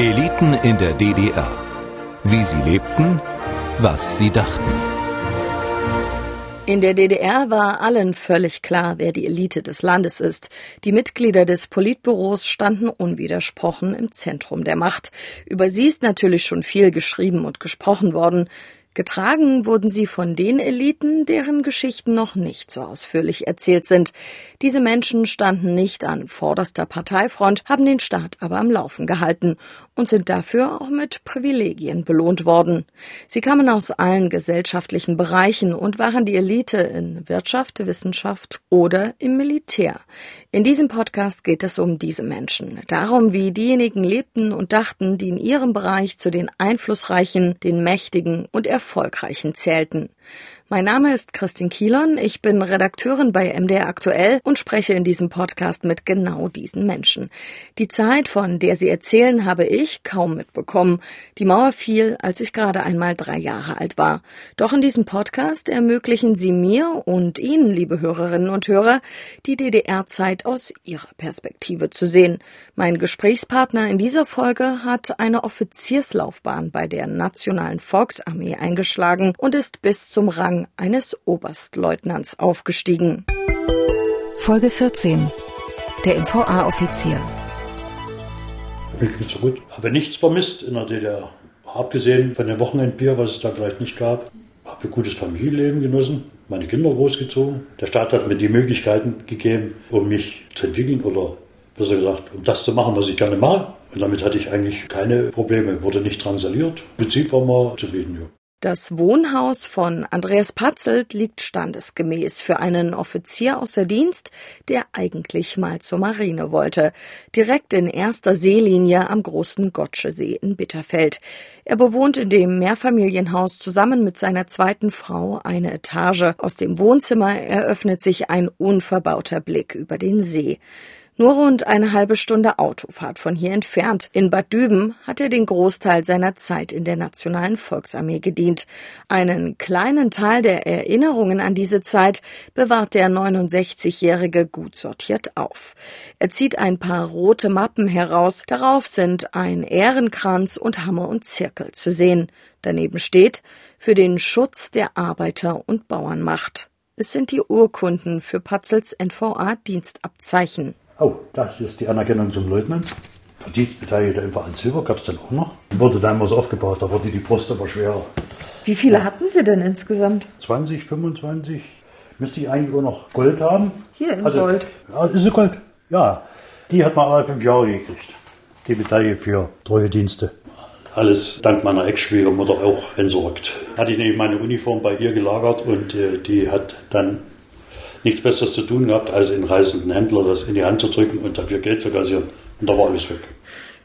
Eliten in der DDR. Wie sie lebten, was sie dachten. In der DDR war allen völlig klar, wer die Elite des Landes ist. Die Mitglieder des Politbüros standen unwidersprochen im Zentrum der Macht. Über sie ist natürlich schon viel geschrieben und gesprochen worden. Getragen wurden sie von den Eliten, deren Geschichten noch nicht so ausführlich erzählt sind. Diese Menschen standen nicht an vorderster Parteifront, haben den Staat aber am Laufen gehalten und sind dafür auch mit Privilegien belohnt worden. Sie kamen aus allen gesellschaftlichen Bereichen und waren die Elite in Wirtschaft, Wissenschaft oder im Militär. In diesem Podcast geht es um diese Menschen, darum, wie diejenigen lebten und dachten, die in ihrem Bereich zu den einflussreichen, den mächtigen und erfolgreichen zählten. Mein Name ist Christine Kielon, ich bin Redakteurin bei MDR Aktuell und spreche in diesem Podcast mit genau diesen Menschen. Die Zeit, von der sie erzählen, habe ich kaum mitbekommen. Die Mauer fiel, als ich gerade einmal drei Jahre alt war. Doch in diesem Podcast ermöglichen sie mir und Ihnen, liebe Hörerinnen und Hörer, die DDR-Zeit aus ihrer Perspektive zu sehen. Mein Gesprächspartner in dieser Folge hat eine Offizierslaufbahn bei der Nationalen Volksarmee eingeschlagen und ist bis zum Rang eines Oberstleutnants aufgestiegen. Folge 14. Der NVA-Offizier. Mir geht's gut. Habe nichts vermisst in der DDR. Abgesehen von dem Wochenendbier, was es da vielleicht nicht gab. Habe ein gutes Familienleben genossen, meine Kinder großgezogen. Der Staat hat mir die Möglichkeiten gegeben, um mich zu entwickeln oder besser gesagt, um das zu machen, was ich gerne mache. Und damit hatte ich eigentlich keine Probleme, wurde nicht drangsaliert. Im Prinzip war man zufrieden. Ja. Das Wohnhaus von Andreas Patzelt liegt standesgemäß für einen Offizier außer Dienst, der eigentlich mal zur Marine wollte. Direkt in erster Seelinie am großen Gotschesee in Bitterfeld. Er bewohnt in dem Mehrfamilienhaus zusammen mit seiner zweiten Frau eine Etage. Aus dem Wohnzimmer eröffnet sich ein unverbauter Blick über den See. Nur rund eine halbe Stunde Autofahrt von hier entfernt. In Bad Düben hat er den Großteil seiner Zeit in der Nationalen Volksarmee gedient. Einen kleinen Teil der Erinnerungen an diese Zeit bewahrt der 69-Jährige gut sortiert auf. Er zieht ein paar rote Mappen heraus. Darauf sind ein Ehrenkranz und Hammer und Zirkel zu sehen. Daneben steht für den Schutz der Arbeiter- und Bauernmacht. Es sind die Urkunden für Patzels NVA-Dienstabzeichen. Oh, das ist die Anerkennung zum Leutnant. Verdienstbeteiligter im Verein Silber gab es dann auch noch. Wurde dann was aufgebaut, da wurde die Brust aber schwerer. Wie viele hatten Sie denn insgesamt? 20, 25. Müsste ich eigentlich auch noch Gold haben. Hier in also, Gold. Ja, ist sie Gold. Ja, die hat man alle fünf Jahre gekriegt. Die Medaille für Treuedienste. Alles dank meiner Ex-Schwiegermutter auch entsorgt. Hatte ich nämlich meine Uniform bei ihr gelagert und äh, die hat dann nichts Besseres zu tun gehabt, als den reisenden Händler das in die Hand zu drücken und dafür Geld zu kassieren. Und da war alles weg.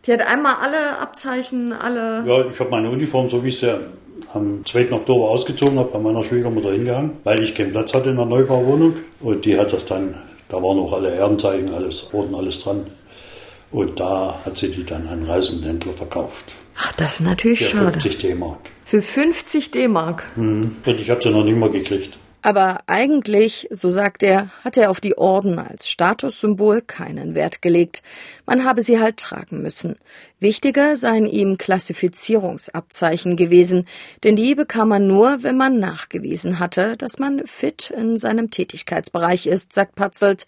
Die hat einmal alle Abzeichen, alle. Ja, ich habe meine Uniform, so wie ich sie am 2. Oktober ausgezogen habe, bei meiner Schwiegermutter hingehangen, weil ich keinen Platz hatte in der Neubauwohnung. Und die hat das dann, da waren auch alle Ehrenzeichen, alles, wurden alles dran. Und da hat sie die dann an reisenden Händler verkauft. Ach, das ist natürlich Für schade. 50 D-Mark. Für 50 D-Mark? Mhm. Und ich habe sie noch nicht mal gekriegt. Aber eigentlich, so sagt er, hat er auf die Orden als Statussymbol keinen Wert gelegt. Man habe sie halt tragen müssen. Wichtiger seien ihm Klassifizierungsabzeichen gewesen, denn die bekam man nur, wenn man nachgewiesen hatte, dass man fit in seinem Tätigkeitsbereich ist, sagt Patzelt.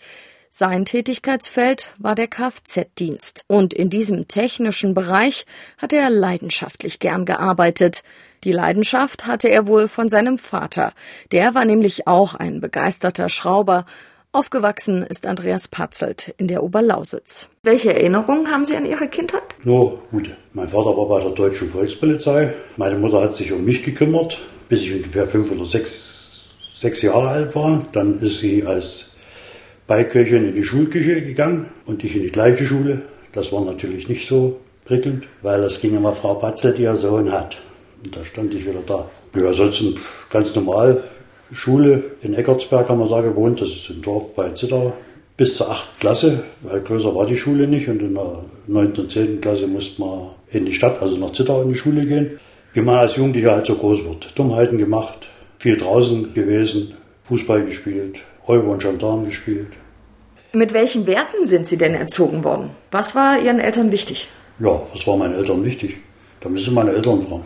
Sein Tätigkeitsfeld war der Kfz-Dienst. Und in diesem technischen Bereich hat er leidenschaftlich gern gearbeitet. Die Leidenschaft hatte er wohl von seinem Vater. Der war nämlich auch ein begeisterter Schrauber. Aufgewachsen ist Andreas Patzelt in der Oberlausitz. Welche Erinnerungen haben Sie an Ihre Kindheit? Nur gute. Mein Vater war bei der Deutschen Volkspolizei. Meine Mutter hat sich um mich gekümmert, bis ich ungefähr fünf oder sechs, sechs Jahre alt war. Dann ist sie als Beiköchin in die Schulküche gegangen und ich in die gleiche Schule. Das war natürlich nicht so prickelnd, weil das ging immer Frau Patzelt, die ihr Sohn hat. Und da stand ich wieder da. Ja, ansonsten ganz normal. Schule in Eckartsberg haben wir da gewohnt, das ist im Dorf bei Zittau. Bis zur 8. Klasse, weil größer war die Schule nicht. Und in der 9. und 10. Klasse musste man in die Stadt, also nach Zittau in die Schule gehen. Wie man als Jugendlicher halt so groß wird. Dummheiten gemacht, viel draußen gewesen, Fußball gespielt, Räuber und Gendarm gespielt. Mit welchen Werten sind Sie denn erzogen worden? Was war Ihren Eltern wichtig? Ja, was war meinen Eltern wichtig? Da müssen meine Eltern fragen.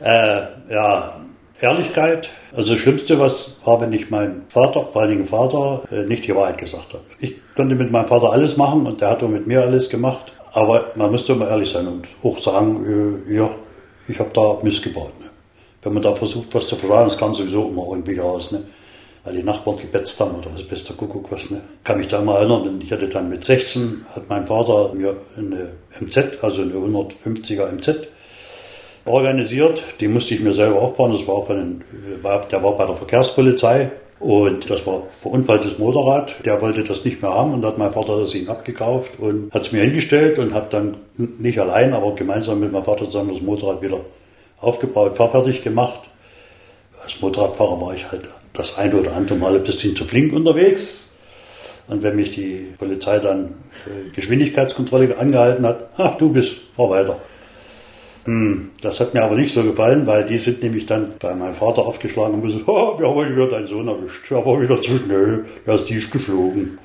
Äh, ja, Ehrlichkeit. Also das Schlimmste, was war, wenn ich meinem Vater, vor allen Dingen Vater, äh, nicht die Wahrheit gesagt habe. Ich konnte mit meinem Vater alles machen und der hat auch mit mir alles gemacht. Aber man müsste immer ehrlich sein und auch sagen, äh, ja, ich habe da missgebaut. Ne? Wenn man da versucht, was zu verschlagen, das kann sowieso immer irgendwie raus. Ne? Weil die Nachbarn gebetzt haben oder was bester Kuckuck was. Ne? Kann mich da mal erinnern, denn ich hatte dann mit 16, hat mein Vater mir eine MZ, also eine 150er MZ, organisiert. Die musste ich mir selber aufbauen. Das war von der war bei der Verkehrspolizei und das war verunfalltes Motorrad. Der wollte das nicht mehr haben und hat mein Vater das ihm abgekauft und hat es mir hingestellt und hat dann nicht allein, aber gemeinsam mit meinem Vater zusammen das Motorrad wieder aufgebaut, fahrfertig gemacht. Als Motorradfahrer war ich halt das eine oder andere Mal ein bisschen zu flink unterwegs. Und wenn mich die Polizei dann äh, Geschwindigkeitskontrolle angehalten hat, ach du bist, fahr weiter. Hm, das hat mir aber nicht so gefallen, weil die sind nämlich dann bei meinem Vater aufgeschlagen und gesagt, oh, wir haben heute wieder deinen Sohn erwischt, er war wieder zu schnell, er ist nicht geflogen.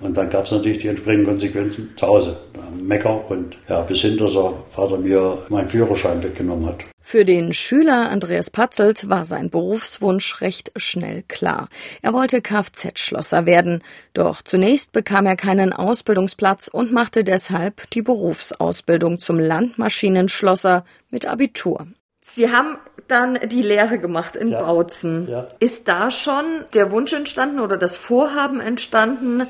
Und dann gab es natürlich die entsprechenden Konsequenzen zu Hause. Mecker und ja, bis hin, dass der Vater mir meinen Führerschein weggenommen hat. Für den Schüler Andreas Patzelt war sein Berufswunsch recht schnell klar. Er wollte Kfz-Schlosser werden, doch zunächst bekam er keinen Ausbildungsplatz und machte deshalb die Berufsausbildung zum Landmaschinenschlosser mit Abitur. Sie haben dann die Lehre gemacht in ja, Bautzen. Ja. Ist da schon der Wunsch entstanden oder das Vorhaben entstanden,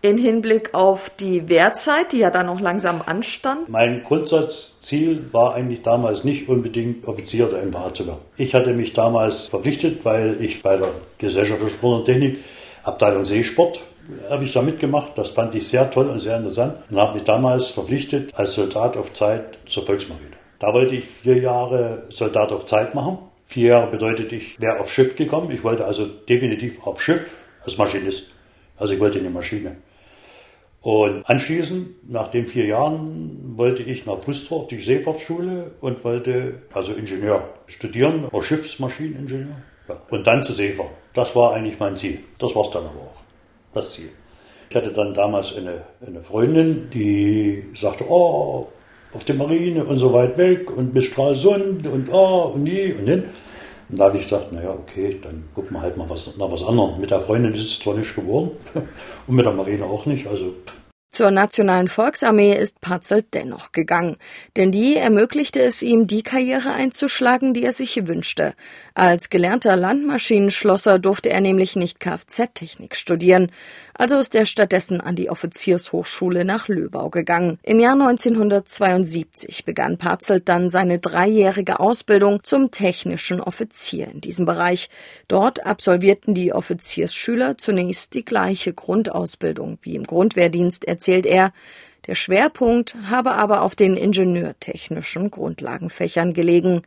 in Hinblick auf die Wehrzeit, die ja dann noch langsam anstand? Mein Grundsatzziel war eigentlich damals nicht unbedingt Offizier der MH zu werden. Ich hatte mich damals verpflichtet, weil ich bei der Gesellschaft für Sport und Technik, Abteilung Seesport, habe ich da mitgemacht. Das fand ich sehr toll und sehr interessant und habe mich damals verpflichtet als Soldat auf Zeit zur Volksmarine. Da wollte ich vier Jahre Soldat auf Zeit machen. Vier Jahre bedeutet, ich wäre aufs Schiff gekommen. Ich wollte also definitiv auf Schiff als Maschinist. Also ich wollte eine Maschine. Und anschließend, nach den vier Jahren, wollte ich nach Brüstrow auf die Seefahrtsschule und wollte also Ingenieur studieren, auch Schiffsmaschineningenieur. Ja. Und dann zur Seefahrt. Das war eigentlich mein Ziel. Das war es dann aber auch, das Ziel. Ich hatte dann damals eine, eine Freundin, die sagte, oh, auf der Marine und so weit weg und bis Stralsund und oh und nie und hin. Und da habe ich gesagt, naja, okay, dann gucken wir halt mal was, nach was anderem. Mit der Freundin ist es zwar nicht geworden und mit der Marine auch nicht. Also zur Nationalen Volksarmee ist Patzelt dennoch gegangen, denn die ermöglichte es ihm, die Karriere einzuschlagen, die er sich wünschte. Als gelernter Landmaschinenschlosser durfte er nämlich nicht Kfz-Technik studieren, also ist er stattdessen an die Offiziershochschule nach Löbau gegangen. Im Jahr 1972 begann Patzelt dann seine dreijährige Ausbildung zum technischen Offizier in diesem Bereich. Dort absolvierten die Offiziersschüler zunächst die gleiche Grundausbildung wie im Grundwehrdienst, erzählt er. Der Schwerpunkt habe aber auf den ingenieurtechnischen Grundlagenfächern gelegen.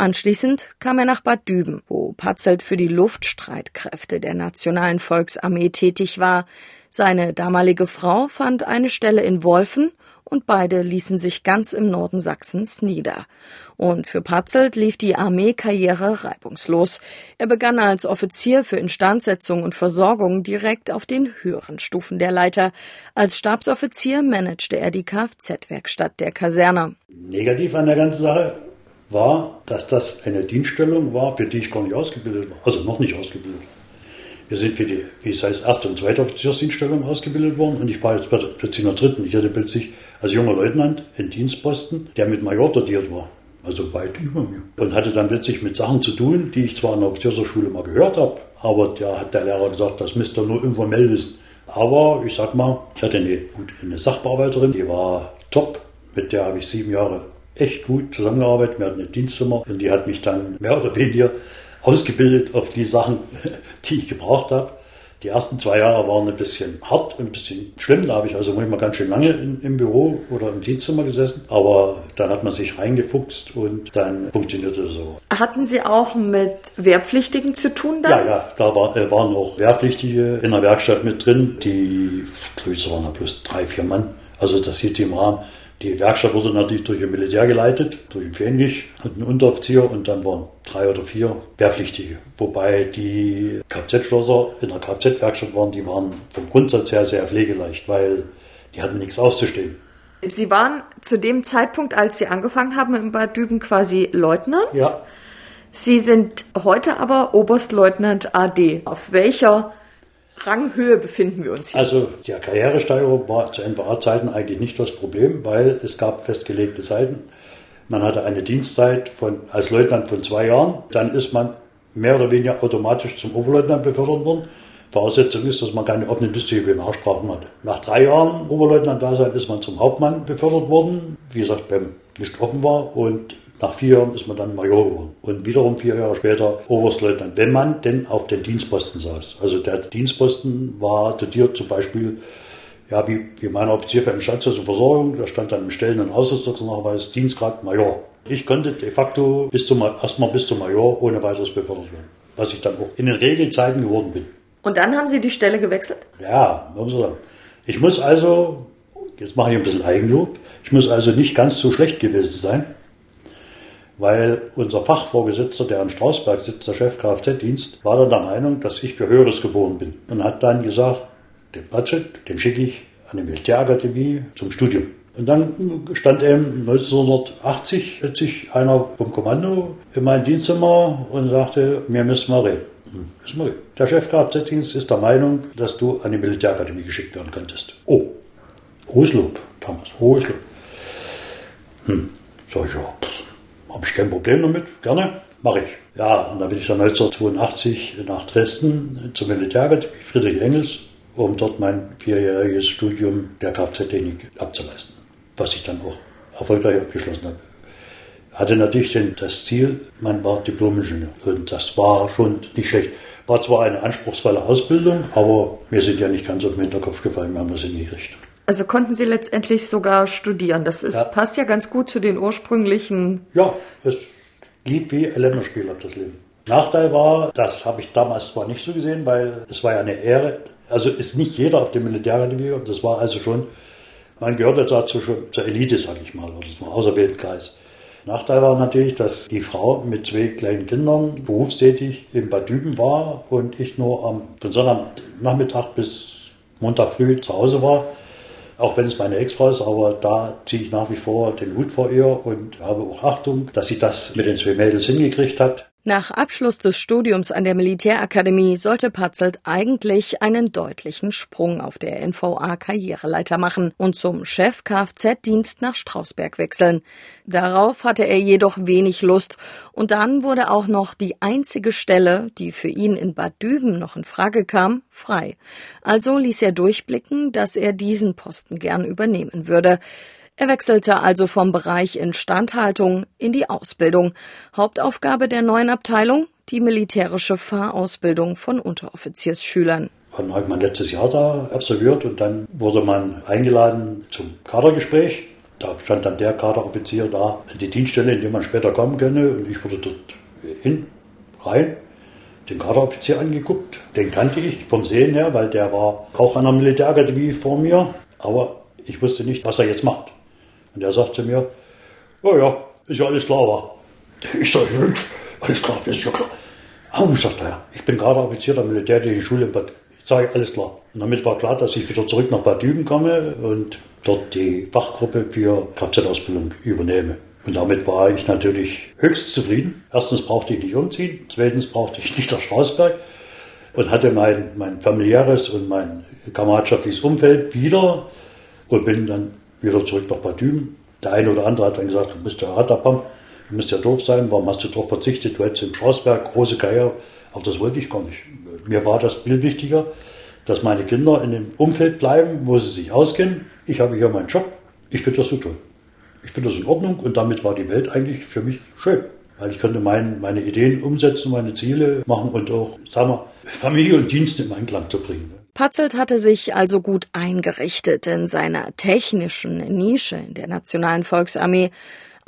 Anschließend kam er nach Bad Düben, wo Patzelt für die Luftstreitkräfte der Nationalen Volksarmee tätig war. Seine damalige Frau fand eine Stelle in Wolfen und beide ließen sich ganz im Norden Sachsens nieder. Und für Patzelt lief die Armeekarriere reibungslos. Er begann als Offizier für Instandsetzung und Versorgung direkt auf den höheren Stufen der Leiter. Als Stabsoffizier managte er die Kfz-Werkstatt der Kaserne. Negativ an der ganzen Sache war, dass das eine Dienststellung war, für die ich gar nicht ausgebildet war. Also noch nicht ausgebildet. Wir sind für die, wie es heißt, erste und zweite Offiziersdienststellung ausgebildet worden und ich war jetzt plötzlich in der dritten. Ich hatte plötzlich als junger Leutnant einen Dienstposten, der mit Major dotiert war. Also weit über mir. Und hatte dann plötzlich mit Sachen zu tun, die ich zwar in der Offizierserschule mal gehört habe, aber da hat der Lehrer gesagt, das müsst ihr nur informell wissen. Aber ich sag mal, ich hatte eine, eine Sachbearbeiterin, die war top, mit der habe ich sieben Jahre echt gut zusammengearbeitet. Wir hatten ein Dienstzimmer und die hat mich dann mehr oder weniger ausgebildet auf die Sachen, die ich gebraucht habe. Die ersten zwei Jahre waren ein bisschen hart und ein bisschen schlimm. Da habe ich also manchmal ganz schön lange in, im Büro oder im Dienstzimmer gesessen. Aber dann hat man sich reingefuchst und dann funktionierte es so. Hatten Sie auch mit Wehrpflichtigen zu tun dann? Ja, ja, da war, äh, waren auch Wehrpflichtige in der Werkstatt mit drin. Die, es waren ja bloß drei, vier Mann. Also das hielt im Rahmen. Die Werkstatt wurde natürlich durch ein Militär geleitet, durch einen Fähnrich und einen Unteroffizier und dann waren drei oder vier Wehrpflichtige. Wobei die Kfz-Schlosser in der Kfz-Werkstatt waren, die waren vom Grundsatz her sehr pflegeleicht, weil die hatten nichts auszustehen. Sie waren zu dem Zeitpunkt, als Sie angefangen haben im Bad Düben, quasi Leutnant. Ja. Sie sind heute aber Oberstleutnant AD. Auf welcher Ranghöhe befinden wir uns hier? Also die Karrieresteigerung war zu NVA-Zeiten eigentlich nicht das Problem, weil es gab festgelegte Zeiten. Man hatte eine Dienstzeit von, als Leutnant von zwei Jahren. Dann ist man mehr oder weniger automatisch zum Oberleutnant befördert worden. Voraussetzung ist, dass man keine offenen Disziplinarstrafen hatte. Nach drei Jahren Oberleutnant-Dasein ist man zum Hauptmann befördert worden, wie gesagt, beim nicht offen war und nach vier Jahren ist man dann Major geworden. Und wiederum vier Jahre später Oberstleutnant, wenn man denn auf den Dienstposten saß. Also der Dienstposten war dotiert zum Beispiel, ja, wie, wie mein Offizier für eine und Versorgung, da stand dann im Stellen- und Ausrüstungsnachweis Dienstgrad Major. Ich konnte de facto bis zum, erstmal bis zum Major ohne weiteres befördert werden. Was ich dann auch in den Regelzeiten geworden bin. Und dann haben Sie die Stelle gewechselt? Ja, muss ich sagen. Ich muss also, jetzt mache ich ein bisschen Eigenlob, ich muss also nicht ganz so schlecht gewesen sein, weil unser Fachvorgesetzter, der in Strausberg sitzt, der Chef Kfz-Dienst, war dann der Meinung, dass ich für Höheres geboren bin und hat dann gesagt, den Budget, den schicke ich an die Militärakademie zum Studium. Und dann stand eben 1980 plötzlich einer vom Kommando in mein Dienstzimmer und sagte, wir müssen mal reden. Hm, der Chef Kfz-Dienst ist der Meinung, dass du an die Militärakademie geschickt werden könntest. Oh, hohes Lob, damals, hohes Lob. Hm, sag ich, ja, habe ich kein Problem damit, gerne, mache ich. Ja, und dann bin ich dann 1982 nach Dresden zur Militärakademie Friedrich Engels, um dort mein vierjähriges Studium der Kfz-Technik abzuleisten was ich dann auch erfolgreich abgeschlossen habe. Hatte natürlich das Ziel, man war Diplom-Ingenieur. Und das war schon nicht schlecht. War zwar eine anspruchsvolle Ausbildung, aber wir sind ja nicht ganz auf den Hinterkopf gefallen, wir haben das hingekriegt. Also konnten Sie letztendlich sogar studieren. Das ist, ja. passt ja ganz gut zu den ursprünglichen. Ja, es lief wie ein Länderspiel ab das Leben. Nachteil war, das habe ich damals zwar nicht so gesehen, weil es war ja eine Ehre. Also ist nicht jeder auf dem Militärakademie und das war also schon man gehörte dazu schon zur Elite, sag ich mal, oder zum auserwählten Kreis. Nachteil war natürlich, dass die Frau mit zwei kleinen Kindern berufstätig in Bad Düben war und ich nur am, von Sonntagnachmittag bis Montag früh zu Hause war. Auch wenn es meine Ex-Frau ist, aber da ziehe ich nach wie vor den Hut vor ihr und habe auch Achtung, dass sie das mit den zwei Mädels hingekriegt hat. Nach Abschluss des Studiums an der Militärakademie sollte Patzelt eigentlich einen deutlichen Sprung auf der NVA-Karriereleiter machen und zum Chef Kfz-Dienst nach Strausberg wechseln. Darauf hatte er jedoch wenig Lust und dann wurde auch noch die einzige Stelle, die für ihn in Bad Düben noch in Frage kam, frei. Also ließ er durchblicken, dass er diesen Posten gern übernehmen würde. Er wechselte also vom Bereich Instandhaltung in die Ausbildung. Hauptaufgabe der neuen Abteilung die militärische Fahrausbildung von Unteroffiziersschülern. Dann ich mein letztes Jahr da absolviert und dann wurde man eingeladen zum Kadergespräch. Da stand dann der Kaderoffizier da, die Dienststelle, in die man später kommen könne. Und ich wurde dort hin, rein, den Kaderoffizier angeguckt. Den kannte ich vom Sehen her, weil der war auch an der Militärakademie vor mir. Aber ich wusste nicht, was er jetzt macht. Und er sagt zu mir, ja, ja, ist ja alles klar, war. Ich sage, alles klar, das ist ja klar. Oh, sagt er, ich bin gerade Offizier der militärischen Schule in Bad. Ich sage, alles klar. Und damit war klar, dass ich wieder zurück nach Bad Düben komme und dort die Fachgruppe für Kfz-Ausbildung übernehme. Und damit war ich natürlich höchst zufrieden. Erstens brauchte ich nicht umziehen, zweitens brauchte ich nicht nach Strausberg und hatte mein, mein familiäres und mein kameradschaftliches Umfeld wieder und bin dann wieder zurück nach Bad Düben. Der eine oder andere hat dann gesagt, du bist ja Ratterpam, du musst ja doof sein, warum hast du darauf verzichtet, du hättest im Strausberg große Karriere. Aber das wollte ich gar nicht. Mir war das viel wichtiger, dass meine Kinder in dem Umfeld bleiben, wo sie sich auskennen. Ich habe hier meinen Job, ich finde das so toll. Ich finde das in Ordnung und damit war die Welt eigentlich für mich schön. Weil ich konnte mein, meine Ideen umsetzen, meine Ziele machen und auch, sagen wir, Familie und Dienst im Einklang zu bringen. Patzelt hatte sich also gut eingerichtet in seiner technischen Nische in der Nationalen Volksarmee,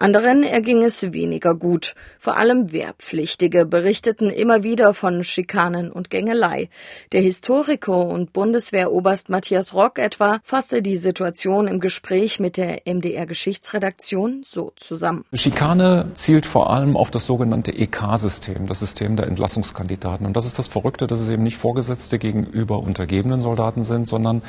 anderen erging es weniger gut. Vor allem Wehrpflichtige berichteten immer wieder von Schikanen und Gängelei. Der Historiker und Bundeswehroberst Matthias Rock etwa fasste die Situation im Gespräch mit der MDR Geschichtsredaktion so zusammen. Schikane zielt vor allem auf das sogenannte EK-System, das System der Entlassungskandidaten. Und das ist das Verrückte, dass es eben nicht Vorgesetzte gegenüber untergebenen Soldaten sind, sondern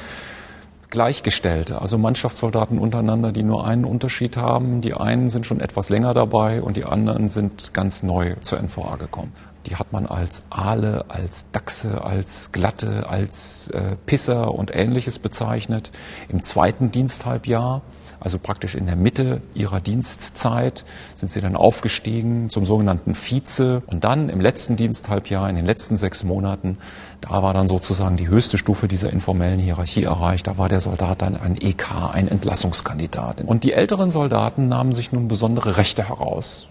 Gleichgestellte, also Mannschaftssoldaten untereinander, die nur einen Unterschied haben. Die einen sind schon etwas länger dabei und die anderen sind ganz neu zur NVA gekommen. Die hat man als Aale, als Dachse, als Glatte, als äh, Pisser und ähnliches bezeichnet. Im zweiten Diensthalbjahr also praktisch in der Mitte ihrer Dienstzeit sind sie dann aufgestiegen zum sogenannten Vize. Und dann im letzten Diensthalbjahr, in den letzten sechs Monaten, da war dann sozusagen die höchste Stufe dieser informellen Hierarchie erreicht. Da war der Soldat dann ein EK, ein Entlassungskandidat. Und die älteren Soldaten nahmen sich nun besondere Rechte heraus.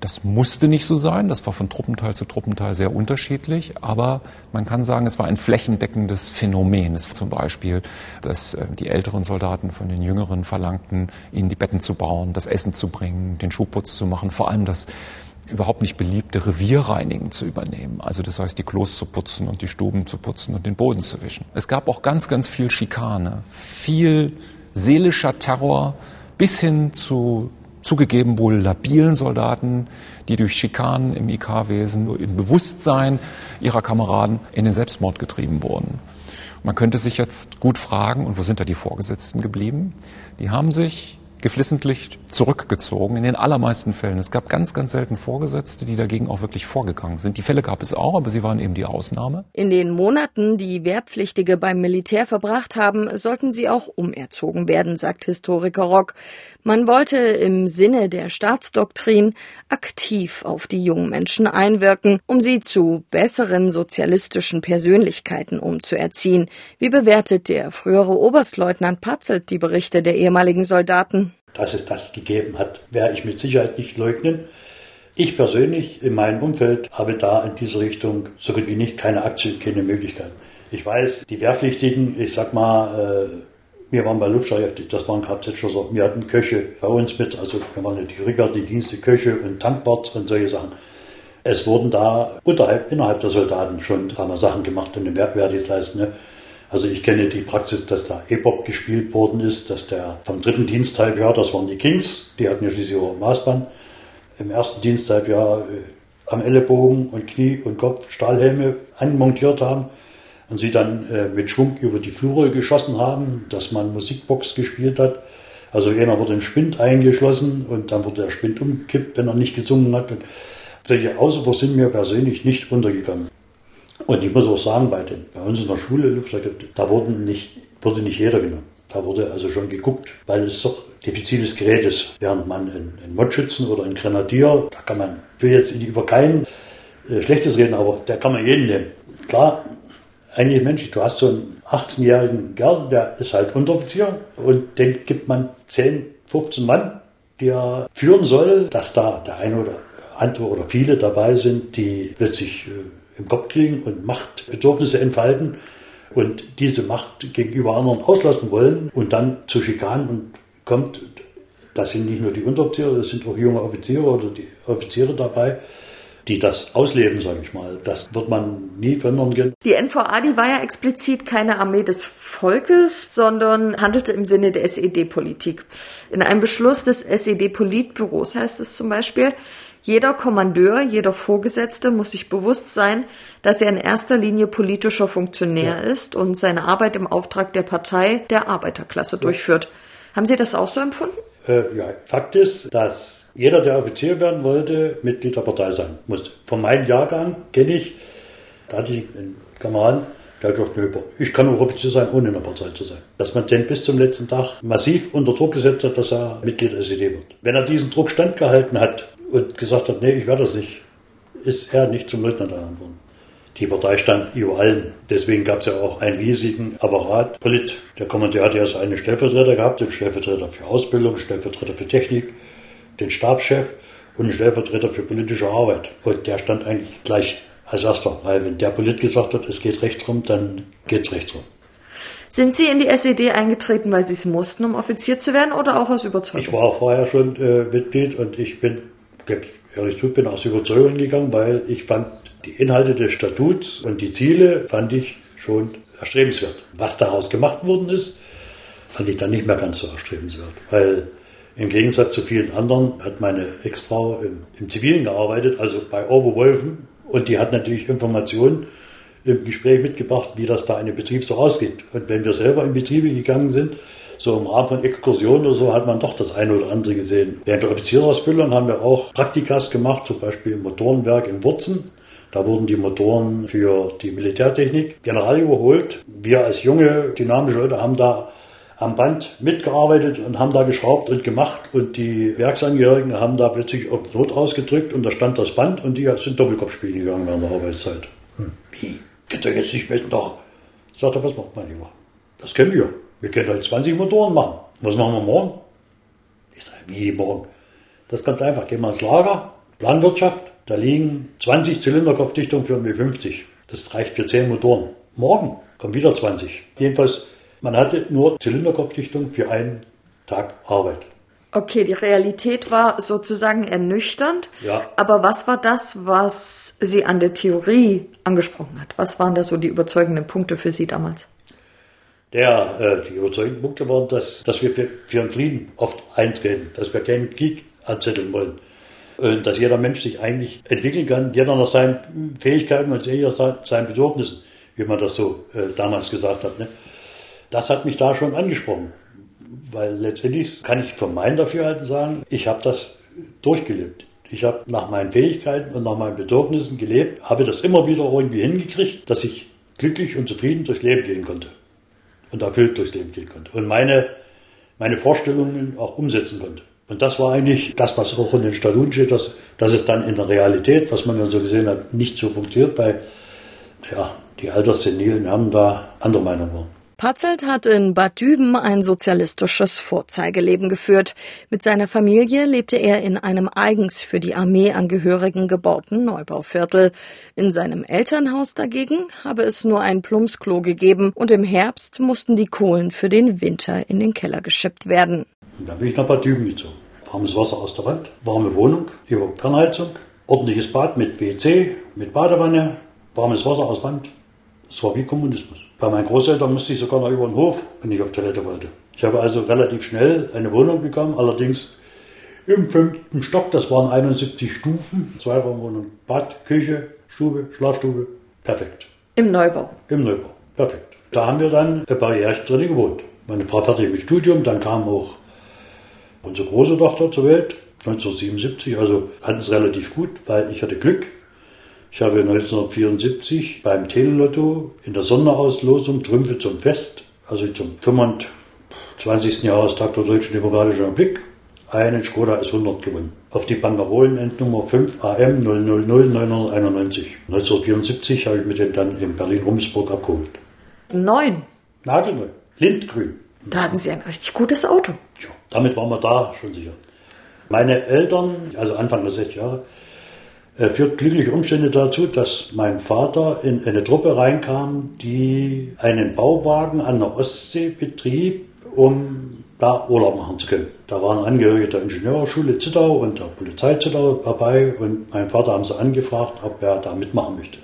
Das musste nicht so sein, das war von Truppenteil zu Truppenteil sehr unterschiedlich, aber man kann sagen, es war ein flächendeckendes Phänomen. Es zum Beispiel, dass äh, die älteren Soldaten von den Jüngeren verlangten, ihnen die Betten zu bauen, das Essen zu bringen, den Schuhputz zu machen, vor allem das überhaupt nicht beliebte Revierreinigen zu übernehmen. Also das heißt, die Klos zu putzen und die Stuben zu putzen und den Boden zu wischen. Es gab auch ganz, ganz viel Schikane, viel seelischer Terror bis hin zu zugegeben wohl labilen Soldaten, die durch Schikanen im IK-Wesen, im Bewusstsein ihrer Kameraden in den Selbstmord getrieben wurden. Man könnte sich jetzt gut fragen, und wo sind da die Vorgesetzten geblieben? Die haben sich geflissentlich zurückgezogen, in den allermeisten Fällen. Es gab ganz, ganz selten Vorgesetzte, die dagegen auch wirklich vorgegangen sind. Die Fälle gab es auch, aber sie waren eben die Ausnahme. In den Monaten, die Wehrpflichtige beim Militär verbracht haben, sollten sie auch umerzogen werden, sagt Historiker Rock. Man wollte im Sinne der Staatsdoktrin aktiv auf die jungen Menschen einwirken, um sie zu besseren sozialistischen Persönlichkeiten umzuerziehen. Wie bewertet der frühere Oberstleutnant Patzelt die Berichte der ehemaligen Soldaten? Dass es das gegeben hat, werde ich mit Sicherheit nicht leugnen. Ich persönlich in meinem Umfeld habe da in diese Richtung so gut wie nicht keine Aktien, keine Möglichkeit. Ich weiß, die Wehrpflichtigen, ich sag mal, äh, wir waren bei Luftstreife, das waren Kfz-Schlosser, wir hatten Köche bei uns mit, also wir waren natürlich Rückert, die Dienste, Köche und Tankbart und solche Sachen. Es wurden da unterhalb, innerhalb der Soldaten schon Sachen gemacht in den Wehrdienstleisten. Ne? Also ich kenne die Praxis, dass da E-Pop gespielt worden ist, dass der vom dritten Diensthalbjahr, das waren die Kings, die hatten ja schließlich auch Maßband, im ersten Diensthalbjahr äh, am Ellenbogen und Knie und Kopf Stahlhelme anmontiert haben und sie dann äh, mit Schwung über die Führer geschossen haben, dass man Musikbox gespielt hat. Also einer wurde im Spind eingeschlossen und dann wurde der Spind umgekippt, wenn er nicht gesungen hat. Und solche Ausrufe sind mir persönlich nicht untergegangen. Und ich muss auch sagen, bei, den, bei uns in der Schule, da wurden nicht, wurde nicht jeder genommen. Da wurde also schon geguckt, weil es doch diffiziles Gerät ist. Während man einen Mottschützen oder einen Grenadier, da kann man, ich will jetzt über keinen äh, Schlechtes reden, aber der kann man jeden nehmen. Klar, eigentlich menschlich, du hast so einen 18-jährigen Kerl, der ist halt Unteroffizier und den gibt man 10, 15 Mann, die er führen soll, dass da der eine oder andere oder viele dabei sind, die plötzlich äh, im Kopf kriegen und Machtbedürfnisse entfalten und diese Macht gegenüber anderen auslassen wollen und dann zu Schikanen und kommt, das sind nicht nur die Unteroffiziere, das sind auch junge Offiziere oder die Offiziere dabei, die das ausleben, sage ich mal. Das wird man nie verändern können. Die NVA, die war ja explizit keine Armee des Volkes, sondern handelte im Sinne der SED-Politik. In einem Beschluss des SED-Politbüros heißt es zum Beispiel, jeder Kommandeur, jeder Vorgesetzte muss sich bewusst sein, dass er in erster Linie politischer Funktionär ja. ist und seine Arbeit im Auftrag der Partei der Arbeiterklasse ja. durchführt. Haben Sie das auch so empfunden? Äh, ja, Fakt ist, dass jeder, der Offizier werden wollte, Mitglied der Partei sein musste. Von meinem Jahrgang kenne ich, da hatte ich einen Kameraden, der hat gesagt, nö, ich kann auch Offizier sein, ohne in der Partei zu sein. Dass man den bis zum letzten Tag massiv unter Druck gesetzt hat, dass er Mitglied der SED wird. Wenn er diesen Druck standgehalten hat, und gesagt hat, nee, ich werde das nicht, ist er nicht zum Leutnant ernannt worden. Die Partei stand über allen. Deswegen gab es ja auch einen riesigen Apparat. Polit, der Kommandeur hat ja so einen Stellvertreter gehabt, den Stellvertreter für Ausbildung, Stellvertreter für Technik, den Stabschef und einen Stellvertreter für politische Arbeit. Und der stand eigentlich gleich als erster, weil wenn der Polit gesagt hat, es geht rechts rum, dann geht es rechts rum. Sind Sie in die SED eingetreten, weil Sie es mussten, um Offizier zu werden oder auch aus Überzeugung? Ich war vorher schon äh, Mitglied und ich bin ehrlich zu, bin aus Überzeugung gegangen, weil ich fand die Inhalte des Statuts und die Ziele fand ich schon erstrebenswert. Was daraus gemacht worden ist, fand ich dann nicht mehr ganz so erstrebenswert, weil im Gegensatz zu vielen anderen hat meine Ex-Frau im, im, Zivilen gearbeitet, also bei Oberwolfen, und die hat natürlich Informationen im Gespräch mitgebracht, wie das da in dem Betrieb so aussieht. Und wenn wir selber in Betriebe gegangen sind, so im Rahmen von Exkursionen oder so, hat man doch das eine oder andere gesehen. Während der Offizierausbildung haben wir auch Praktikas gemacht, zum Beispiel im Motorenwerk in Wurzen. Da wurden die Motoren für die Militärtechnik general überholt. Wir als junge, dynamische Leute haben da am Band mitgearbeitet und haben da geschraubt und gemacht und die Werksangehörigen haben da plötzlich auf Not ausgedrückt und da stand das Band und die sind Doppelkopfspielen gegangen während der Arbeitszeit. Hm. Wie? Könnt ihr jetzt nicht messen? Doch. Sagt er, was macht man lieber? Das können wir. Wir können heute 20 Motoren machen. Was machen wir morgen? Ich sage, wie morgen? Das kommt einfach. Gehen wir ins Lager, Planwirtschaft, da liegen 20 Zylinderkopfdichtungen für um 50. Das reicht für 10 Motoren. Morgen kommen wieder 20. Jedenfalls, man hatte nur Zylinderkopfdichtung für einen Tag Arbeit. Okay, die Realität war sozusagen ernüchternd. Ja. Aber was war das, was Sie an der Theorie angesprochen hat? Was waren da so die überzeugenden Punkte für Sie damals? Der, äh, die überzeugenden Punkte waren, dass, dass wir für, für einen Frieden oft eintreten, dass wir keinen Krieg anzetteln wollen. Und dass jeder Mensch sich eigentlich entwickeln kann, jeder nach seinen Fähigkeiten und jeder nach seinen Bedürfnissen, wie man das so äh, damals gesagt hat. Ne? Das hat mich da schon angesprochen, weil letztendlich kann ich von meinem Dafürhalten sagen, ich habe das durchgelebt. Ich habe nach meinen Fähigkeiten und nach meinen Bedürfnissen gelebt, habe das immer wieder irgendwie hingekriegt, dass ich glücklich und zufrieden durchs Leben gehen konnte und erfüllt durchs Leben gehen konnte und meine, meine Vorstellungen auch umsetzen konnte. Und das war eigentlich das, was auch in den Statuten steht, dass, dass es dann in der Realität, was man dann so gesehen hat, nicht so funktioniert, weil ja, die alterssenilen haben da andere Meinung waren. Patzelt hat in Bad Düben ein sozialistisches Vorzeigeleben geführt. Mit seiner Familie lebte er in einem eigens für die Armeeangehörigen gebauten Neubauviertel. In seinem Elternhaus dagegen habe es nur ein Plumpsklo gegeben und im Herbst mussten die Kohlen für den Winter in den Keller geschippt werden. Und dann bin ich nach Bad Düben gezogen. Warmes Wasser aus der Wand, warme Wohnung, über Fernheizung, ordentliches Bad mit WC, mit Badewanne, warmes Wasser aus Wand. Es war wie Kommunismus. Bei meinen Großeltern musste ich sogar noch über den Hof, wenn ich auf Toilette wollte. Ich habe also relativ schnell eine Wohnung bekommen, allerdings im fünften Stock, das waren 71 Stufen, Zweiraumwohnung, Bad, Küche, Stube, Schlafstube, perfekt. Im Neubau? Im Neubau, perfekt. Da haben wir dann ein paar Jahre drin gewohnt. Meine Frau fertig mit Studium, dann kam auch unsere große Tochter zur Welt, 1977, also hatten es relativ gut, weil ich hatte Glück. Ich habe 1974 beim Telelotto in der Sonderauslosung Trümpfe zum Fest, also zum 25. Jahrestag der Deutschen Demokratischen Republik, einen Skoda S100 gewonnen. Auf die Banderolen-Endnummer 5 AM 000 991. 1974 habe ich mir den dann in Berlin-Rumsburg abgeholt. Neun. Nagelneu. Lindgrün. Da hatten Sie ein richtig gutes Auto. Ja, damit waren wir da schon sicher. Meine Eltern, also Anfang der 60 Jahre, führt glückliche Umstände dazu, dass mein Vater in eine Truppe reinkam, die einen Bauwagen an der Ostsee betrieb, um da Urlaub machen zu können. Da waren Angehörige der Ingenieurschule Zittau und der Polizei Zittau dabei und mein Vater haben sie angefragt, ob er da mitmachen möchte.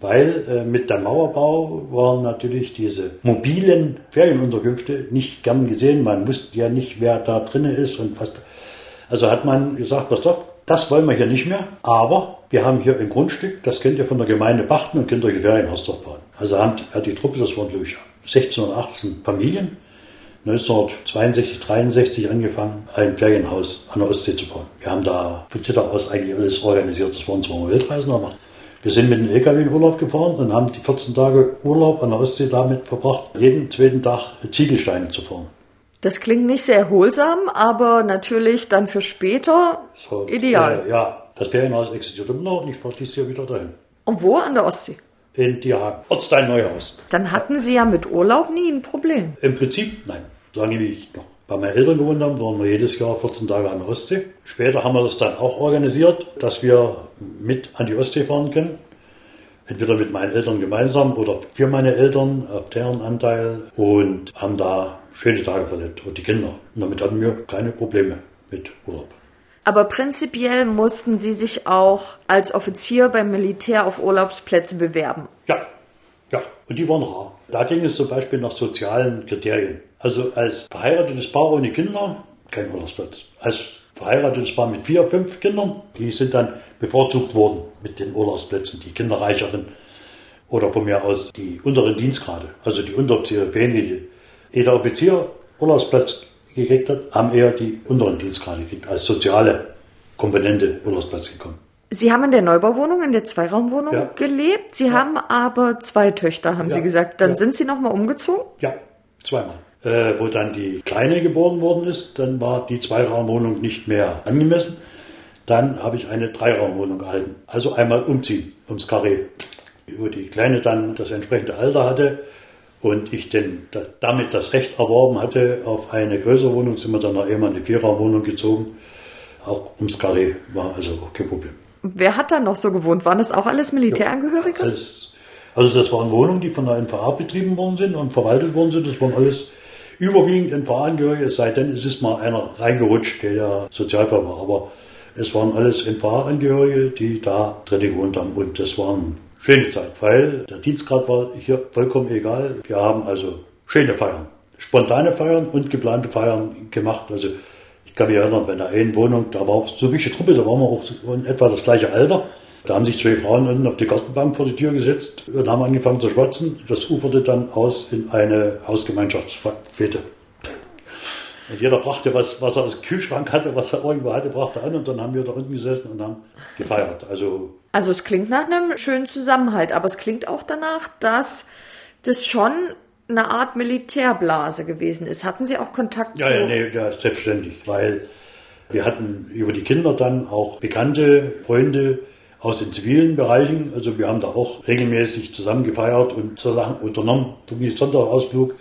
Weil äh, mit dem Mauerbau waren natürlich diese mobilen Ferienunterkünfte nicht gern gesehen. Man wusste ja nicht, wer da drin ist und was. Also hat man gesagt, pass auf, das wollen wir hier nicht mehr, aber wir haben hier ein Grundstück, das könnt ihr von der Gemeinde pachten und könnt euch ein Ferienhaus drauf bauen. Also hat die Truppe, das waren glaube ich 16 oder 18 Familien, 1962, 63 angefangen, ein Ferienhaus an der Ostsee zu bauen. Wir haben da von Zitter aus eigentlich alles organisiert. Das waren zwar Weltreisen, aber wir sind mit dem LKW in Urlaub gefahren und haben die 14 Tage Urlaub an der Ostsee damit verbracht, jeden zweiten Tag Ziegelsteine zu fahren. Das klingt nicht sehr erholsam, aber natürlich dann für später So, ideal. Äh, ja, das Ferienhaus existiert immer noch und ich fahre dieses Jahr wieder dahin. Und wo an der Ostsee? In Dierhagen. Ortsteil Neuhaus. Dann hatten Sie ja mit Urlaub nie ein Problem. Im Prinzip, nein. Solange wie ich noch bei meinen Eltern gewohnt habe, waren wir jedes Jahr 14 Tage an der Ostsee. Später haben wir das dann auch organisiert, dass wir mit an die Ostsee fahren können. Entweder mit meinen Eltern gemeinsam oder für meine Eltern auf deren Anteil und haben da schöne Tage verlebt und die Kinder. Und damit hatten wir keine Probleme mit Urlaub. Aber prinzipiell mussten Sie sich auch als Offizier beim Militär auf Urlaubsplätze bewerben. Ja, ja, und die waren rar. Da ging es zum Beispiel nach sozialen Kriterien. Also als verheiratetes Paar ohne Kinder, kein Urlaubsplatz. Als verheiratetes Paar mit vier, fünf Kindern, die sind dann bevorzugt worden mit den Urlaubsplätzen, die Kinderreicheren. Oder von mir aus die unteren Dienstgrade, also die Unteroffiziere, wenige. Jeder Offizier Urlaubsplatz gekriegt hat, haben eher die unteren Dienstgrade gekriegt, als soziale Komponente Urlaubsplatz gekommen. Sie haben in der Neubauwohnung, in der Zweiraumwohnung Ja. gelebt. Sie Ja. haben aber zwei Töchter, haben Ja. Sie gesagt. Dann sind Sie nochmal umgezogen? Ja, zweimal. Äh, wo dann die Kleine geboren worden ist, dann war die Zweiraumwohnung nicht mehr angemessen. Dann habe ich eine Dreiraumwohnung gehalten. Also einmal umziehen ums Karree. Wo die Kleine dann das entsprechende Alter hatte und ich denn da, damit das Recht erworben hatte auf eine größere Wohnung, sind wir dann noch in eine Vierraumwohnung gezogen. Auch ums Karree war also auch kein Problem. Wer hat da noch so gewohnt? Waren das auch alles Militärangehörige? Alles, also das waren Wohnungen, die von der NVA betrieben worden sind und verwaltet worden sind. Das waren alles überwiegend NVA-Angehörige, es sei denn, es ist mal einer reingerutscht, der ja Sozialfall war. Aber es waren alles NVA-Angehörige, die da drin gewohnt haben. Und das war eine schöne Zeit, weil der Dienstgrad war hier vollkommen egal. Wir haben also schöne Feiern, spontane Feiern und geplante Feiern gemacht. Also ich kann mich erinnern, bei der einen Wohnung, da war auch so eine Truppe, da waren wir auch in etwa das gleiche Alter. Da haben sich zwei Frauen unten auf die Gartenbank vor die Tür gesetzt und haben angefangen zu schwatzen. Das uferte dann aus in eine Hausgemeinschaftsfete. Und jeder brachte was, was er aus dem Kühlschrank hatte, was er irgendwo hatte, brachte an und dann haben wir da unten gesessen und haben gefeiert. Also Also es klingt nach einem schönen Zusammenhalt, aber es klingt auch danach, dass das schon eine Art Militärblase gewesen ist. Hatten Sie auch Kontakt Ja, zu... ja, nee, ja, selbstständig, weil wir hatten über die Kinder dann auch Bekannte, Freunde aus den zivilen Bereichen. Also wir haben da auch regelmäßig zusammen gefeiert und so Sachen unternommen, wie Sonntagausflug.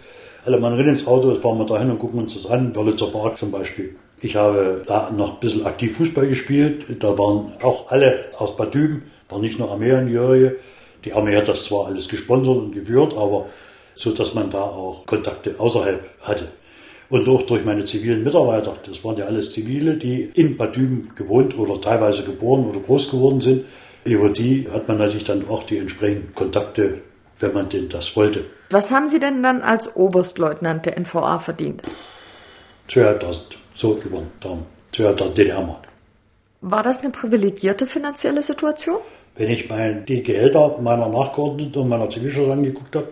Alle Mann rennen ins Auto, fahren wir dahin und gucken uns das an, Wörlitzer Park zum Beispiel. Ich habe da noch ein bisschen aktiv Fußball gespielt. Da waren auch alle aus Bad Düben, waren nicht nur Armeeangehörige. Die Armee hat das zwar alles gesponsert und geführt, aber so, dass man da auch Kontakte außerhalb hatte. Und auch durch meine zivilen Mitarbeiter, das waren ja alles Zivile, die in Bad Düben gewohnt oder teilweise geboren oder groß geworden sind. Über die hat man natürlich dann auch die entsprechenden Kontakte, wenn man denn das wollte. Was haben Sie denn dann als Oberstleutnant der NVA verdient? 2500, so über den Daumen, 2000 DDR-Mark. War das eine privilegierte finanzielle Situation? Wenn ich mein, die Gehälter meiner Nachgeordneten und meiner Zivilschule angeguckt habe,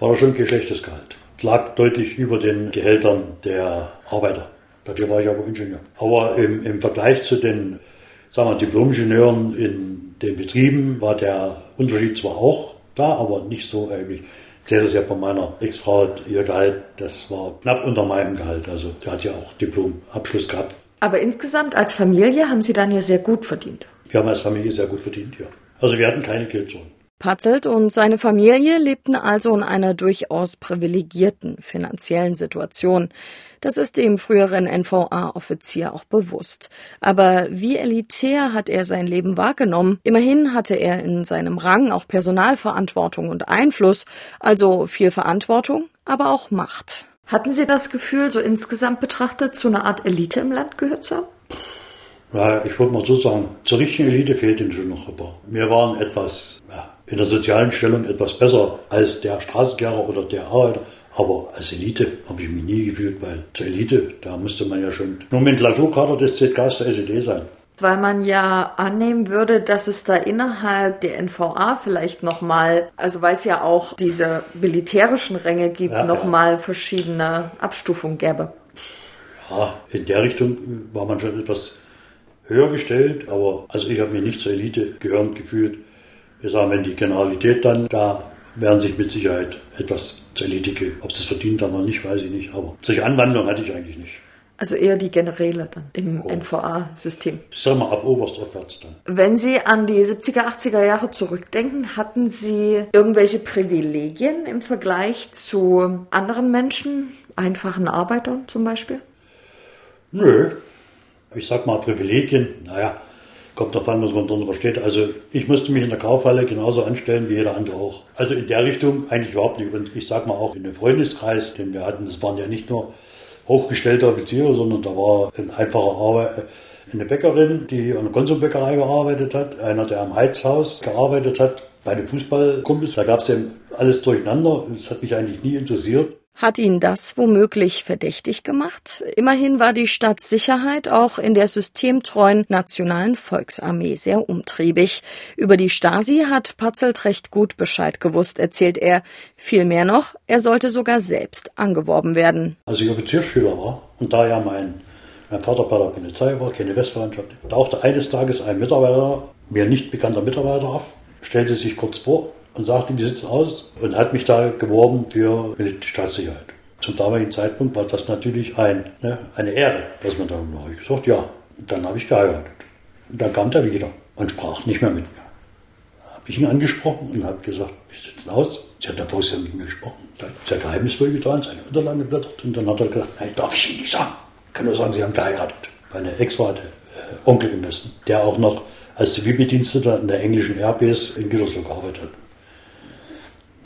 war das schon kein schlechtes Gehalt. Lag deutlich über den Gehältern der Arbeiter. Dafür war ich aber Ingenieur. Aber im, im Vergleich zu den sagen wir, Diplom-Ingenieuren in den Betrieben war der Unterschied zwar auch da, aber nicht so erheblich. Ich sehe das ja von meiner Ex-Frau, ihr Gehalt, das war knapp unter meinem Gehalt. Also die hat ja auch Diplomabschluss gehabt. Aber insgesamt als Familie haben Sie dann ja sehr gut verdient. Wir haben als Familie sehr gut verdient, ja. Also wir hatten keine Geldsorgen. Patzelt und seine Familie lebten also in einer durchaus privilegierten finanziellen Situation. Das ist dem früheren NVA-Offizier auch bewusst. Aber wie elitär hat er sein Leben wahrgenommen? Immerhin hatte er in seinem Rang auch Personalverantwortung und Einfluss, also viel Verantwortung, aber auch Macht. Hatten Sie das Gefühl, so insgesamt betrachtet, zu einer Art Elite im Land gehört zu haben? Ja, ich würde mal so sagen, zur richtigen Elite fehlt ihnen schon noch ein paar. Wir waren etwas, ja, in der sozialen Stellung etwas besser als der Straßenkehrer oder der Arbeiter. Aber als Elite habe ich mich nie gefühlt, weil zur Elite, da musste man ja schon Nomenklaturkader des ZKs der SED sein. Weil man ja annehmen würde, dass es da innerhalb der NVA vielleicht nochmal, also weil es ja auch diese militärischen Ränge gibt, Ja, nochmal verschiedene Abstufungen gäbe. Ja, in der Richtung war man schon etwas höher gestellt, aber also ich habe mich nicht zur Elite gehörend gefühlt. Wir sagen, wenn die Generalität dann, da werden sich mit Sicherheit etwas zur Elite, ge- ob sie es verdient haben oder nicht, weiß ich nicht, aber solche Anwandlung hatte ich eigentlich nicht. Also eher die Generäle dann im Oh. NVA-System. Ich sag mal ab Oberst aufwärts dann. Wenn Sie an die 70er, 80er Jahre zurückdenken, hatten Sie irgendwelche Privilegien im Vergleich zu anderen Menschen, einfachen Arbeitern zum Beispiel? Nö. Ich sag mal Privilegien, naja, kommt davon, was man darunter versteht. Also ich musste mich in der Kaufhalle genauso anstellen wie jeder andere auch. Also in der Richtung eigentlich überhaupt nicht. Und ich sag mal auch in dem Freundeskreis, den wir hatten, das waren ja nicht nur hochgestellte Offiziere, sondern da war ein einfacher Arbeit, eine Bäckerin, die an der Konsumbäckerei gearbeitet hat, einer, der am Heizhaus gearbeitet hat, bei den Fußballkumpels. Da gab es ja alles durcheinander. Das hat mich eigentlich nie interessiert. Hat ihn das womöglich verdächtig gemacht? Immerhin war die Staatssicherheit auch in der systemtreuen Nationalen Volksarmee sehr umtriebig. Über die Stasi hat Patzelt recht gut Bescheid gewusst, erzählt er. Viel mehr noch, er sollte sogar selbst angeworben werden. Als ich Offiziersschüler war und da ja mein, mein Vater bei der Polizei war, keine Westverwandtschaft, tauchte eines Tages ein Mitarbeiter, mir nicht bekannter Mitarbeiter auf, stellte sich kurz vor und sagte, wie sieht es aus? Und hat mich da geworben für die Staatssicherheit. Zum damaligen Zeitpunkt war das natürlich ein, ne, eine Ehre, dass man da war. Ich gesagt, ja. Und dann habe ich geheiratet. Und dann kam der wieder und sprach nicht mehr mit mir. Habe ich ihn angesprochen und habe gesagt, wie sieht es aus? Sie hat davor ja mit mir gesprochen. Da hat sehr geheimnisvoll getan, seine Unterlagen geblättert. Und dann hat er gesagt, nein, darf ich Ihnen nicht sagen. Ich kann nur sagen, Sie haben geheiratet. Meine Ex war der äh, Onkel im Westen, der auch noch als Zivilbediensteter in der englischen Airbase in Gütersloh gearbeitet hat.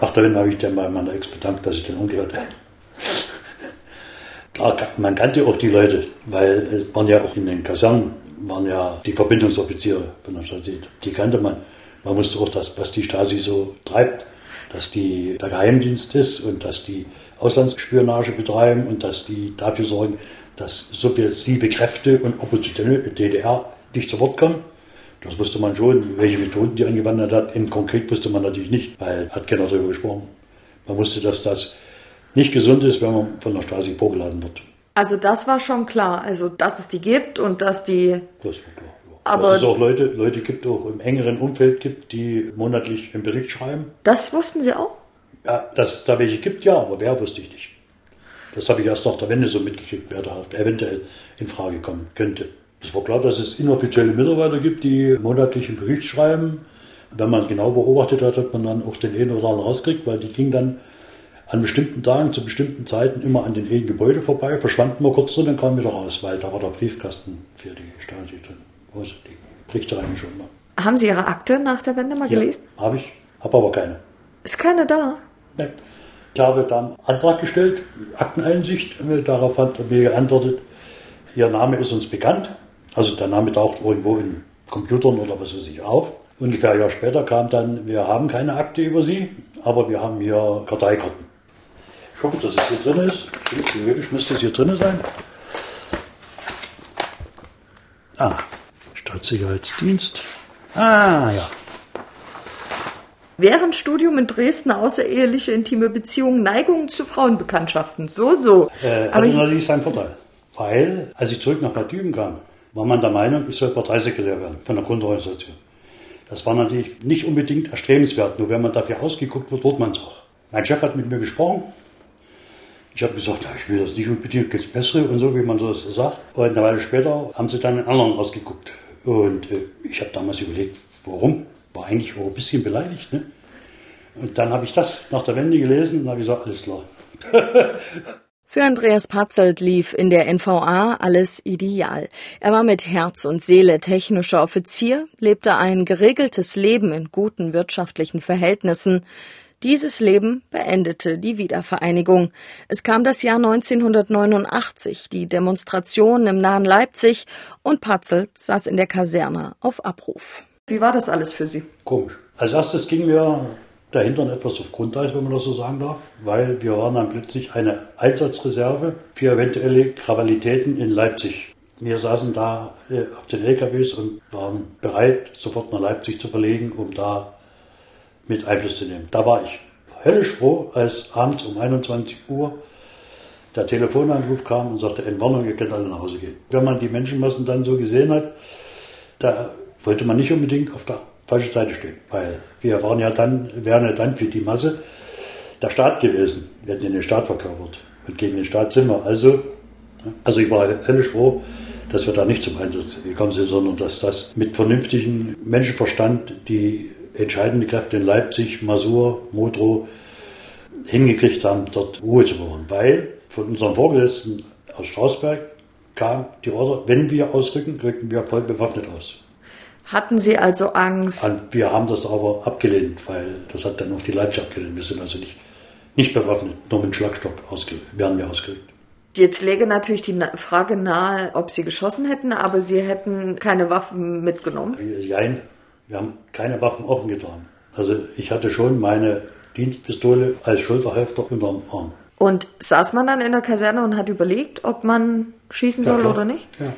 Nach der Wende habe ich dann bei meiner Ex bedankt, dass ich den Onkel hatte. Klar, man kannte auch die Leute, weil es waren ja auch in den Kasernen waren ja die Verbindungsoffiziere von der Stasi. Die kannte man. Man wusste auch, dass, was die Stasi so treibt, dass die der Geheimdienst ist und dass die Auslandsspionage betreiben und dass die dafür sorgen, dass subversive Kräfte und oppositionelle DDR nicht zu Wort kommen. Das wusste man schon, welche Methoden die angewandt hat. Im Konkret wusste man natürlich nicht, weil hat keiner darüber gesprochen. Man wusste, dass das nicht gesund ist, wenn man von der Stasi vorgeladen wird. Also das war schon klar, also dass es die gibt und dass die. Das war klar. Ja. Aber dass es auch Leute, Leute gibt, auch im engeren Umfeld gibt, die monatlich einen Bericht schreiben. Das wussten Sie auch? Ja, dass es da welche gibt, ja, aber wer wusste ich nicht. Das habe ich erst nach der Wende so mitgekriegt, wer da eventuell in Frage kommen könnte. Es war klar, dass es inoffizielle Mitarbeiter gibt, die monatlich einen Bericht schreiben. Wenn man genau beobachtet hat, hat man dann auch den einen oder anderen rauskriegt, weil die gingen dann an bestimmten Tagen zu bestimmten Zeiten immer an den einen Gebäude vorbei, verschwanden mal kurz drin und kamen wieder raus, weil da war der Briefkasten für die Stasi drin. Also die Berichte rein schon mal. Haben Sie Ihre Akte nach der Wende mal ja, gelesen? Habe ich, habe aber keine. Ist keine da? Nein. Ich habe dann einen Antrag gestellt, Akteneinsicht, darauf hat er mir geantwortet, Ihr Name ist uns bekannt, also der Name taucht irgendwo in Computern oder was weiß ich auf. Ungefähr ein Jahr später kam dann, wir haben keine Akte über Sie, aber wir haben hier Karteikarten. Ich hoffe, dass es hier drin ist. Theoretisch müsste es hier drin sein. Ah, Staatssicherheitsdienst. Ah, ja. Während Studium in Dresden außereheliche intime Beziehungen, Neigungen zu Frauenbekanntschaften. So, so. Äh, hatte natürlich seinen Vorteil. Weil, als ich zurück nach Bad Düben kam, war man der Meinung, ich soll Parteisekretär werden von der Grundorganisation. Das war natürlich nicht unbedingt erstrebenswert, nur wenn man dafür ausgeguckt wird, wird man es auch. Mein Chef hat mit mir gesprochen. Ich habe gesagt, ich will das nicht unbedingt, gibt es bessere und so, wie man so das sagt. Und eine Weile später haben sie dann einen anderen ausgeguckt. Und äh, ich habe damals überlegt, warum? War eigentlich auch ein bisschen beleidigt. Ne? Und dann habe ich das nach der Wende gelesen und habe gesagt, alles klar. Für Andreas Patzelt lief in der NVA alles ideal. Er war mit Herz und Seele technischer Offizier, lebte ein geregeltes Leben in guten wirtschaftlichen Verhältnissen. Dieses Leben beendete die Wiedervereinigung. Es kam das Jahr 1989, die Demonstration im nahen Leipzig und Patzelt saß in der Kaserne auf Abruf. Wie war das alles für Sie? Komisch. Als erstes ging mir dahinter etwas auf Grundeis, wenn man das so sagen darf, weil wir waren dann plötzlich eine Einsatzreserve für eventuelle Krawalitäten in Leipzig. Wir saßen da äh, auf den LKWs und waren bereit, sofort nach Leipzig zu verlegen, um da mit Einfluss zu nehmen. Da war ich höllisch froh, als abends um 21 Uhr der Telefonanruf kam und sagte, Entwarnung, ihr könnt alle nach Hause gehen. Wenn man die Menschenmassen dann so gesehen hat, da wollte man nicht unbedingt auf der falschen Seite stehen, weil wir waren ja dann, wären ja dann für die Masse der Staat gewesen. Wir hätten den Staat verkörpert. Und gegen den Staat sind wir. Also, also ich war höllisch froh, dass wir da nicht zum Einsatz gekommen sind, sondern dass das mit vernünftigem Menschenverstand die entscheidenden Kräfte in Leipzig, Masur, Modrow hingekriegt haben, dort Ruhe zu bewahren. Weil von unseren Vorgesetzten aus Strausberg kam die Order, wenn wir ausrücken, rücken wir voll bewaffnet aus. Hatten Sie also Angst? Wir haben das aber abgelehnt, weil das hat dann auch die Leipzig abgelehnt. Wir sind also nicht, nicht bewaffnet, nur mit Schlagstock ausge werden wir ausgerückt. Jetzt läge natürlich die Frage nahe, ob Sie geschossen hätten, aber Sie hätten keine Waffen mitgenommen? Nein, wir haben keine Waffen offen getragen. Also ich hatte schon meine Dienstpistole als Schulterhälfter unterm Arm. Und saß man dann in der Kaserne und hat überlegt, ob man schießen soll klar. oder nicht? Ja.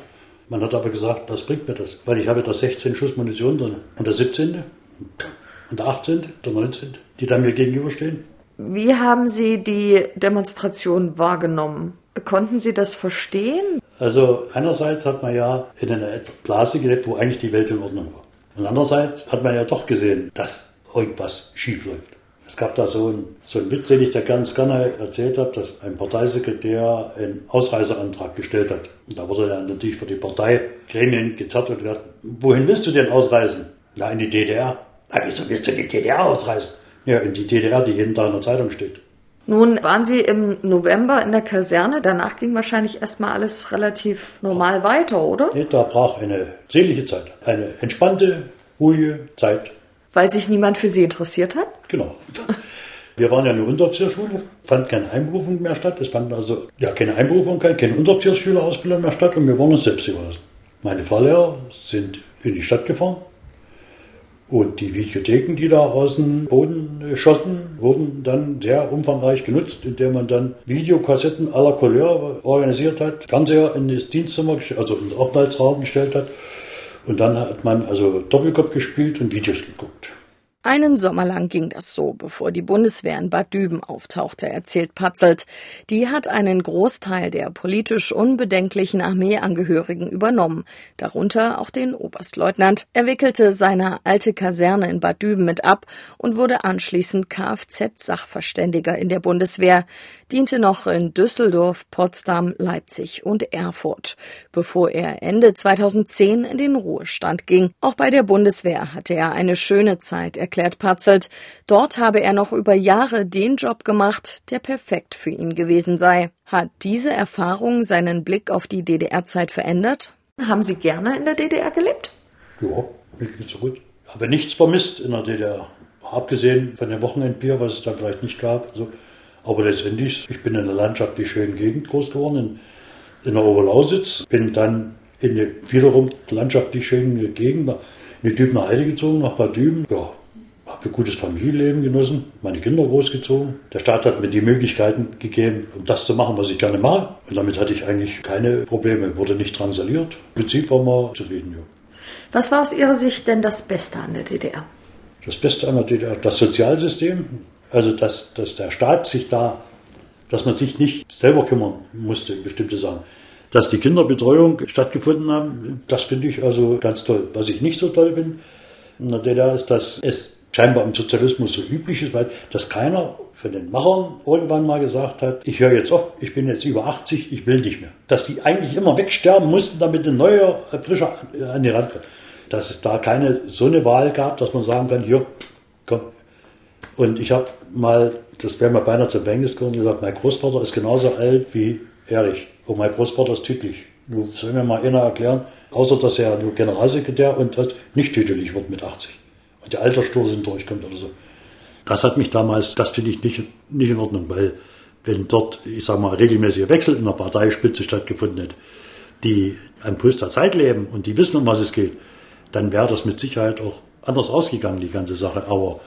Man hat aber gesagt, was bringt mir das? Weil ich habe da 16 Schuss Munition drin. Und der 17. und der 18., der 19., die da mir gegenüberstehen. Wie haben Sie die Demonstration wahrgenommen? Konnten Sie das verstehen? Also einerseits hat man ja in einer Blase gelebt, wo eigentlich die Welt in Ordnung war. Und andererseits hat man ja doch gesehen, dass irgendwas schief läuft. Es gab da so einen, so einen Witz, den ich da ganz gerne erzählt habe, dass ein Parteisekretär einen Ausreiseantrag gestellt hat. Und da wurde dann natürlich für die Parteigremien gezerrt und gesagt, wohin willst du denn ausreisen? Na, in die DDR. Na, wieso willst du in die DDR ausreisen? Ja, in die DDR, die jeden Tag in der Zeitung steht. Nun waren Sie im November in der Kaserne. Danach ging wahrscheinlich erstmal alles relativ normal weiter, oder? Nee, da brach eine selige Zeit, eine entspannte, ruhige Zeit. Weil sich niemand für Sie interessiert hat? Genau. Wir waren ja eine Unteroffizierschule, fand keine Einberufung mehr statt. Es fand also ja keine Einberufung, keine Unteroffiziersschülerausbildung mehr statt und wir waren uns selbst überlassen. Meine Fahrlehrer sind in die Stadt gefahren und die Videotheken, die da aus dem Boden schossen, wurden dann sehr umfangreich genutzt, indem man dann Videokassetten aller Couleur organisiert hat, Fernseher in das Dienstzimmer, also in den Aufenthaltsraum gestellt hat. Und dann hat man also Doppelkopf gespielt und Videos geguckt. Einen Sommer lang ging das so, bevor die Bundeswehr in Bad Düben auftauchte, erzählt Patzelt. Die hat einen Großteil der politisch unbedenklichen Armeeangehörigen übernommen, darunter auch den Oberstleutnant. Er wickelte seine alte Kaserne in Bad Düben mit ab und wurde anschließend Kfz-Sachverständiger in der Bundeswehr, diente noch in Düsseldorf, Potsdam, Leipzig und Erfurt, bevor er Ende 2010 in den Ruhestand ging. Auch bei der Bundeswehr hatte er eine schöne Zeit, erklärt Patzelt. Dort habe er noch über Jahre den Job gemacht, der perfekt für ihn gewesen sei. Hat diese Erfahrung seinen Blick auf die DDR-Zeit verändert? Haben Sie gerne in der DDR gelebt? Ja, nicht so gut. Habe nichts vermisst in der DDR. Abgesehen von dem Wochenendbier, was es da vielleicht nicht gab. Also, aber letztendlich, ich bin in einer landschaftlich schönen Gegend groß geworden, in, in der Oberlausitz. Bin dann in eine wiederum landschaftlich schöne Gegend, in die Dübner Heide gezogen, nach Bad Düben. Ja, habe ein gutes Familienleben genossen, meine Kinder großgezogen. Der Staat hat mir die Möglichkeiten gegeben, um das zu machen, was ich gerne mache. Und damit hatte ich eigentlich keine Probleme, wurde nicht drangsaliert. Im Prinzip war man zufrieden. Ja. Was war aus Ihrer Sicht denn das Beste an der DDR? Das Beste an der DDR, das Sozialsystem, also dass, dass der Staat sich da, dass man sich nicht selber kümmern musste, bestimmte Sachen. Dass die Kinderbetreuung stattgefunden haben, das finde ich also ganz toll. Was ich nicht so toll finde in der DDR ist, dass es scheinbar im Sozialismus so üblich ist, weil dass keiner von den Machern irgendwann mal gesagt hat, ich höre jetzt auf, ich bin jetzt über 80, ich will nicht mehr. Dass die eigentlich immer wegsterben mussten, damit ein neuer, frischer an die Rand kommt. Dass es da keine so eine Wahl gab, dass man sagen kann, hier, komm. Und ich habe mal, das wäre mir beinahe zum Verhängnis geworden, gesagt, mein Großvater ist genauso alt wie Erich. Und mein Großvater ist tüdlich. Nun soll mir mal einer erklären, außer dass er nur Generalsekretär und das nicht tüdelig wird mit 80 der Altersstoß durchkommt oder so. Das hat mich damals, das finde ich nicht, nicht in Ordnung, weil wenn dort, ich sage mal, regelmäßiger Wechsel in der Parteispitze stattgefunden hätte, die am Puls der Zeit leben und die wissen, um was es geht, dann wäre das mit Sicherheit auch anders ausgegangen, die ganze Sache. Aber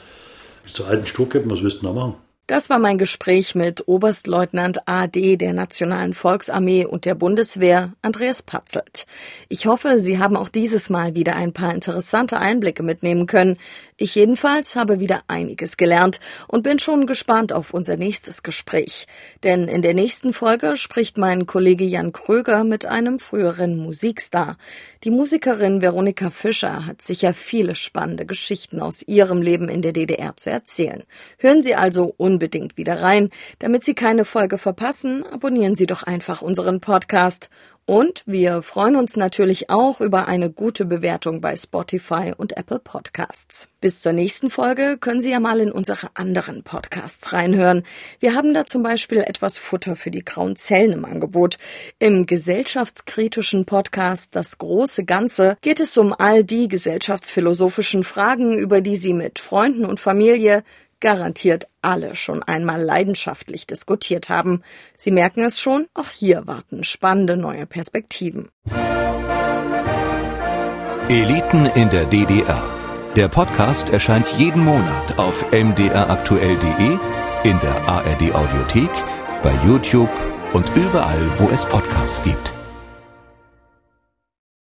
so alten Sturköpfen, was müssten wir machen? Das war mein Gespräch mit Oberstleutnant AD der Nationalen Volksarmee und der Bundeswehr, Andreas Patzelt. Ich hoffe, Sie haben auch dieses Mal wieder ein paar interessante Einblicke mitnehmen können. Ich jedenfalls habe wieder einiges gelernt und bin schon gespannt auf unser nächstes Gespräch. Denn in der nächsten Folge spricht mein Kollege Jan Kröger mit einem früheren Musikstar. Die Musikerin Veronika Fischer hat sicher viele spannende Geschichten aus ihrem Leben in der DDR zu erzählen. Hören Sie also unbedingt wieder rein. Damit Sie keine Folge verpassen, abonnieren Sie doch einfach unseren Podcast. Und wir freuen uns natürlich auch über eine gute Bewertung bei Spotify und Apple Podcasts. Bis zur nächsten Folge können Sie ja mal in unsere anderen Podcasts reinhören. Wir haben da zum Beispiel etwas Futter für die grauen Zellen im Angebot. Im gesellschaftskritischen Podcast Das große Ganze geht es um all die gesellschaftsphilosophischen Fragen, über die Sie mit Freunden und Familie garantiert alle schon einmal leidenschaftlich diskutiert haben. Sie merken es schon, auch hier warten spannende neue Perspektiven. Eliten in der DDR. Der Podcast erscheint jeden Monat auf mdraktuell.de, in der ARD Audiothek bei YouTube und überall, wo es Podcasts gibt.